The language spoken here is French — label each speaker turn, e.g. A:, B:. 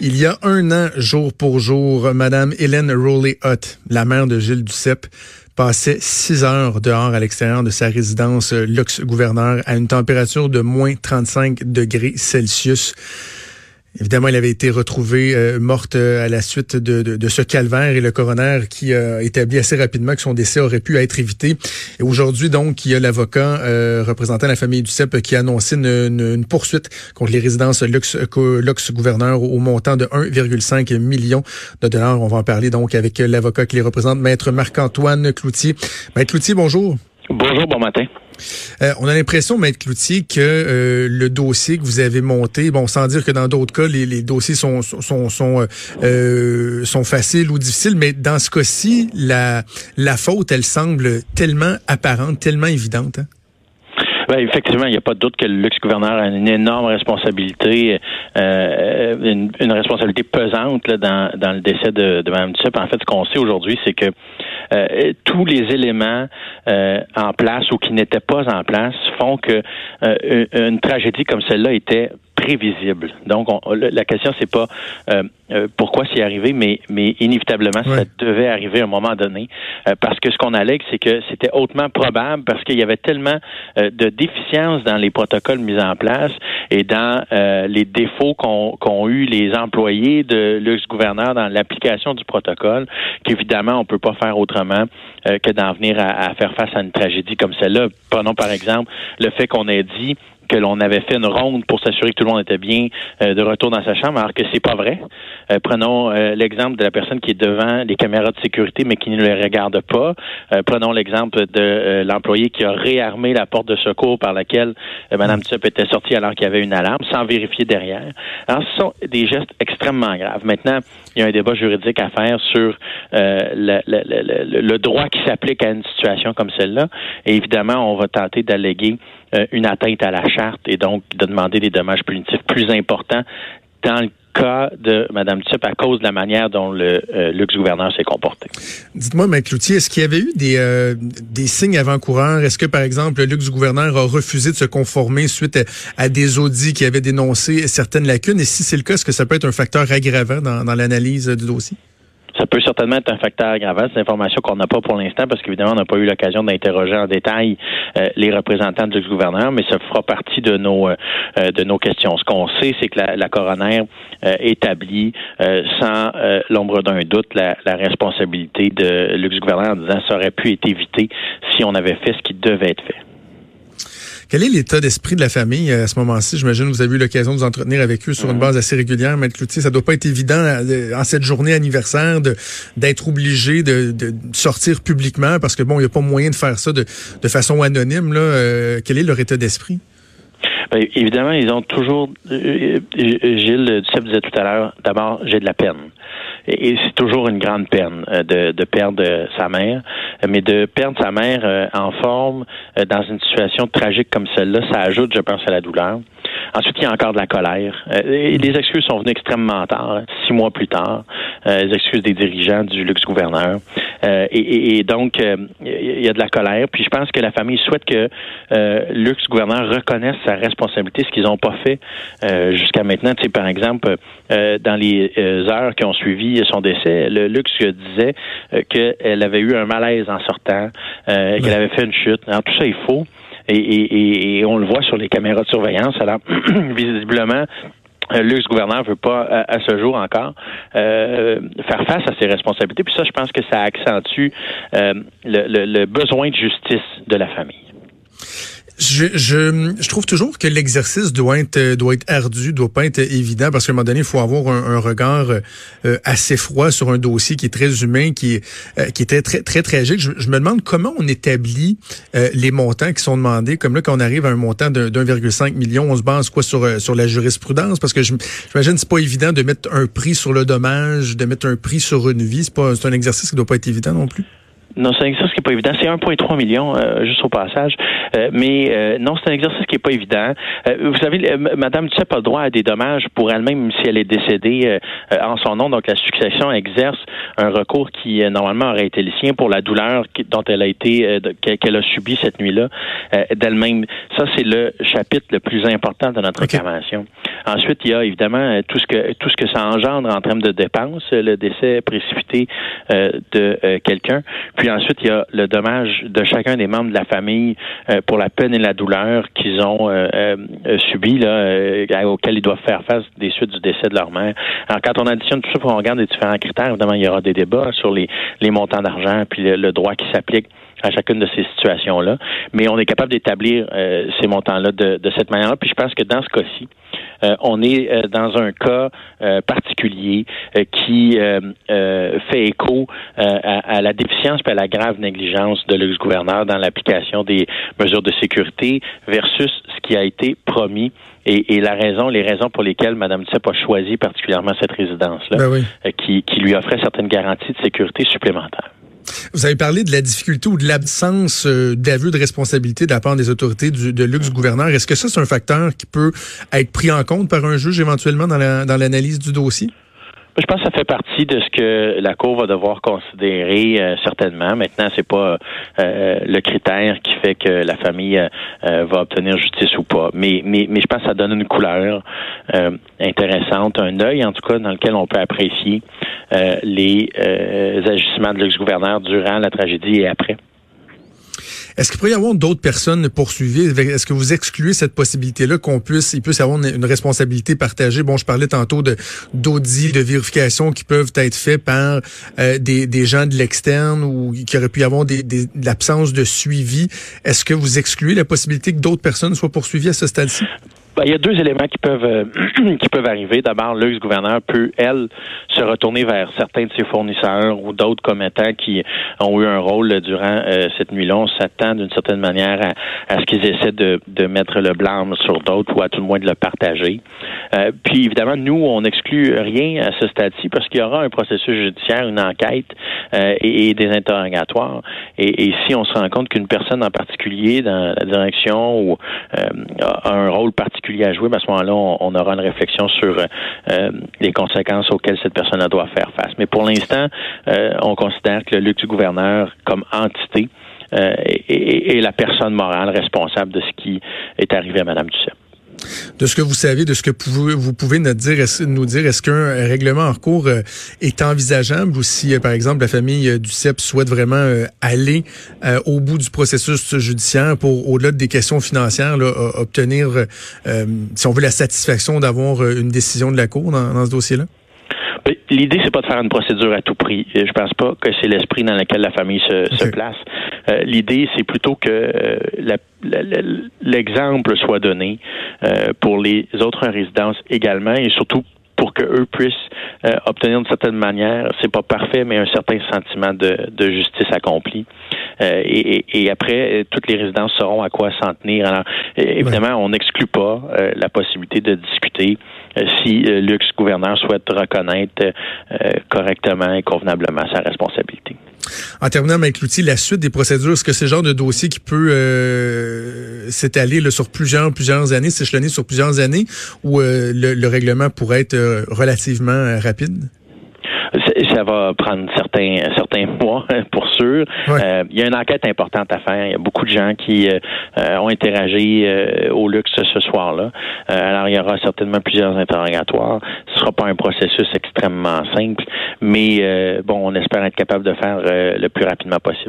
A: Il y a un an, jour pour jour, Madame Hélène Rowley-Hutt, la mère de Gilles Duceppe, passait six heures dehors à l'extérieur de sa résidence Lux-Gouverneur à une température de moins 35 degrés Celsius. Évidemment, elle avait été retrouvée euh, morte euh, à la suite de, de, ce calvaire et le coroner qui a établi assez rapidement que son décès aurait pu être évité. Et aujourd'hui, donc, il y a l'avocat euh, représentant la famille du CEP qui a annoncé une, une, poursuite contre les résidences Lux, Lux Gouverneur au montant de 1,5 million de dollars. On va en parler donc avec l'avocat qui les représente, Maître Marc-Antoine Cloutier. Maître Cloutier, bonjour.
B: Bonjour, bon matin.
A: Euh, on a l'impression, Maître Cloutier, que euh, le dossier que vous avez monté, bon, sans dire que dans d'autres cas, les, dossiers sont sont sont, euh, sont faciles ou difficiles, mais dans ce cas-ci, la la faute, elle semble tellement apparente, tellement évidente. Hein?
B: Ben, effectivement, il n'y a pas de doute que le luxe-gouverneur a une énorme responsabilité, euh, une, responsabilité pesante là, dans, dans le décès de, de Mme Duceppe. En fait, ce qu'on sait aujourd'hui, c'est que euh, tous les éléments euh, en place ou qui n'étaient pas en place font que euh, une tragédie comme celle-là était prévisible. Donc, la question, c'est pas euh, euh, pourquoi c'est arrivé, mais, mais inévitablement, ça devait arriver à un moment donné. Euh, parce que ce qu'on allègue, c'est que c'était hautement probable parce qu'il y avait tellement de déficiences dans les protocoles mis en place et dans les défauts qu'ont eu les employés de l'ex-gouverneur dans l'application du protocole qu'évidemment, on peut pas faire autrement que d'en venir à, à faire face à une tragédie comme celle-là. Prenons par exemple le fait qu'on ait dit que l'on avait fait une ronde pour s'assurer que tout le monde était bien euh, de retour dans sa chambre, alors que c'est pas vrai. Euh, prenons euh, l'exemple de la personne qui est devant les caméras de sécurité mais qui ne les regarde pas. prenons l'exemple de l'employé qui a réarmé la porte de secours par laquelle Mme Tsup était sortie alors qu'il y avait une alarme sans vérifier derrière. Alors, ce sont des gestes extrêmement graves. Maintenant, il y a un débat juridique à faire sur le, le, le, droit qui s'applique à une situation comme celle-là. Et évidemment, on va tenter d'alléguer une atteinte à la charte et donc de demander des dommages punitifs plus importants dans le cas de Mme Tsup à cause de la manière dont le euh, luxe-gouverneur s'est comporté.
A: Dites-moi, M. Cloutier, est-ce qu'il y avait eu des, euh, des signes avant-coureurs? Est-ce que, par exemple, le luxe-gouverneur a refusé de se conformer suite à, des audits qui avaient dénoncé certaines lacunes? Et si c'est le cas, est-ce que ça peut être un facteur aggravant dans l'analyse du dossier?
B: Ça peut certainement être un facteur aggravant. C'est une information qu'on n'a pas pour l'instant parce qu'évidemment, on n'a pas eu l'occasion d'interroger en détail euh, les représentants du gouverneur, mais ça fera partie de nos euh, de nos questions. Ce qu'on sait, c'est que la, la coroner euh, établit sans l'ombre d'un doute la, la, responsabilité de l'ex-gouverneur en disant ça aurait pu être évité si on avait fait ce qui devait être fait.
A: Quel est l'état d'esprit de la famille euh, à ce moment-ci? J'imagine que vous avez eu l'occasion de vous entretenir avec eux sur une mhm. base assez régulière, Maître Cloutier. Ça doit pas être évident euh, en cette journée anniversaire d'être obligé de, de, sortir publiquement parce que bon, il n'y a pas moyen de faire ça de, de façon anonyme. Là. Euh, quel est leur état d'esprit?
B: Ben, évidemment, ils ont toujours. Gilles Duceppe disait tout à l'heure, d'abord, j'ai de la peine. Et, c'est toujours une grande peine de, de, perdre sa mère, mais de perdre sa mère en forme dans une situation tragique comme celle-là, ça ajoute, je pense, à la douleur. Ensuite, il y a encore de la colère. Euh, et les excuses sont venues extrêmement tard, six mois plus tard. Euh, les excuses des dirigeants du luxe-gouverneur. Euh, et, donc, il y a de la colère. Puis je pense que la famille souhaite que luxe-gouverneur reconnaisse sa responsabilité, ce qu'ils n'ont pas fait jusqu'à maintenant. Tu sais, par exemple, dans les heures qui ont suivi son décès, le luxe disait qu'elle avait eu un malaise en sortant, qu'elle avait fait une chute. Alors, tout ça est faux. Et, on le voit sur les caméras de surveillance. Alors, visiblement, euh, le gouverneur veut pas, à, ce jour encore, euh, faire face à ses responsabilités. Puis ça, je pense que ça accentue euh, le besoin de justice de la famille.
A: Je, trouve toujours que l'exercice doit être doit être ardu, doit pas être évident parce qu'à un moment donné, il faut avoir un, regard euh, assez froid sur un dossier qui est très humain, qui est euh, qui était très très tragique. Je, je, me demande comment on établit euh, les montants qui sont demandés. Comme là, quand on arrive à un montant de 1,5 million, on se base quoi sur sur la jurisprudence? Parce que j'imagine c'est pas évident de mettre un prix sur le dommage, de mettre un prix sur une vie. C'est pas c'est un exercice qui doit pas être évident non plus.
B: Non, c'est un exercice qui n'est pas évident. C'est 1,3 million, euh, juste au passage. Euh, mais euh, non, c'est un exercice qui n'est pas évident. vous savez, Madame Duceppe a le droit à des dommages pour elle-même si elle est décédée en son nom. Donc, la succession exerce un recours qui, normalement, aurait été le sien pour la douleur dont elle a été, qu'elle a subi cette nuit-là d'elle-même. Ça, c'est le chapitre le plus important de notre okay. Ensuite, il y a évidemment tout ce que tout ce que ça engendre en termes de dépenses, le décès précipité de quelqu'un. Puis ensuite, il y a le dommage de chacun des membres de la famille euh, pour la peine et la douleur qu'ils ont euh, euh, subi, là, auxquels ils doivent faire face des suites du décès de leur mère. Alors, quand on additionne tout ça, on regarde les différents critères, évidemment, il y aura des débats sur les, les montants d'argent puis le, droit qui s'applique à chacune de ces situations-là. Mais on est capable d'établir ces montants-là de, de, cette manière-là. Puis je pense que dans ce cas-ci, euh, on est euh, dans un cas euh, particulier qui fait écho à, la déficience et à la grave négligence de l'ex-gouverneur dans l'application des mesures de sécurité versus ce qui a été promis et, la raison, les raisons pour lesquelles Mme Duceppe a choisi particulièrement cette résidence-là, ben qui, qui lui offrait certaines garanties de sécurité supplémentaires.
A: Vous avez parlé de la difficulté ou de l'absence euh, d'aveu de responsabilité de la part des autorités de luxe gouverneur. Est-ce que ça, c'est un facteur qui peut être pris en compte par un juge éventuellement dans l'analyse du dossier?
B: Je pense que ça fait partie de ce que la Cour va devoir considérer euh, certainement. Maintenant, c'est pas euh, le critère qui fait que la famille euh, va obtenir justice ou pas. Mais, mais, mais je pense que ça donne une couleur intéressante, un œil en tout cas dans lequel on peut apprécier les agissements de l'ex-gouverneur durant la tragédie et après.
A: Est-ce qu'il pourrait y avoir d'autres personnes poursuivies? Est-ce que vous excluez cette possibilité-là qu'on puisse, il puisse avoir une, responsabilité partagée? Bon, je parlais tantôt de d'audits, de vérifications qui peuvent être faits par euh, des, des gens de l'externe ou qui aurait pu y avoir des, des, de l'absence de suivi. Est-ce que vous excluez la possibilité que d'autres personnes soient poursuivies à ce stade-ci?
B: Ben, il y a deux éléments qui peuvent euh, qui peuvent arriver. D'abord, l'ex-gouverneur peut, elle, se retourner vers certains de ses fournisseurs ou d'autres commettants qui ont eu un rôle durant euh, cette nuit-là. On s'attend d'une certaine manière à, ce qu'ils essaient de, de, mettre le blâme sur d'autres ou à tout le moins de le partager. Euh, puis évidemment, nous, on n'exclut rien à ce stade-ci parce qu'il y aura un processus judiciaire, une enquête et, des interrogatoires. Et, et, si on se rend compte qu'une personne en particulier dans la direction ou a un rôle particulier à jouer, à ce moment-là, on, aura une réflexion sur euh, les conséquences auxquelles cette personne doit faire face. Mais pour l'instant, euh, on considère que le luxe du gouverneur comme entité euh, est, la personne morale responsable de ce qui est arrivé à Mme Duceppe
A: de ce que vous savez, de ce que vous pouvez nous dire, est-ce qu'un règlement en cours euh, est envisageable ou si, euh, par exemple, la famille euh, du CEP souhaite vraiment aller au bout du processus judiciaire pour, au-delà des questions financières, obtenir, si on veut, la satisfaction d'avoir une décision de la Cour dans ce dossier-là?
B: L'idée, c'est pas de faire une procédure à tout prix. Je pense pas que c'est l'esprit dans lequel la famille se, place. Euh, l'idée, c'est plutôt que euh, l'exemple soit donné euh, pour les autres résidences également et surtout pour que eux puissent obtenir d'une certaine manière, c'est pas parfait, mais un certain sentiment de, justice accomplie. et, après, toutes les résidences sauront à quoi s'en tenir. Alors, évidemment, on n'exclut pas la possibilité de discuter euh, si euh, l'ex-gouverneur souhaite reconnaître euh, correctement et convenablement sa responsabilité.
A: En terminant avec l'outil, la suite des procédures, est-ce que c'est le genre de dossier qui peut s'étaler sur plusieurs plusieurs années, s'échelonner sur plusieurs années, ou le, règlement pourrait être relativement rapide?
B: ça va prendre certains certains mois pour sûr. Euh, il y a une enquête importante à faire. Il y a beaucoup de gens qui euh, euh, ont interagi au luxe ce soir-là. alors il y aura certainement plusieurs interrogatoires. Ce sera pas un processus extrêmement simple, mais bon, on espère être capable de faire le plus rapidement possible.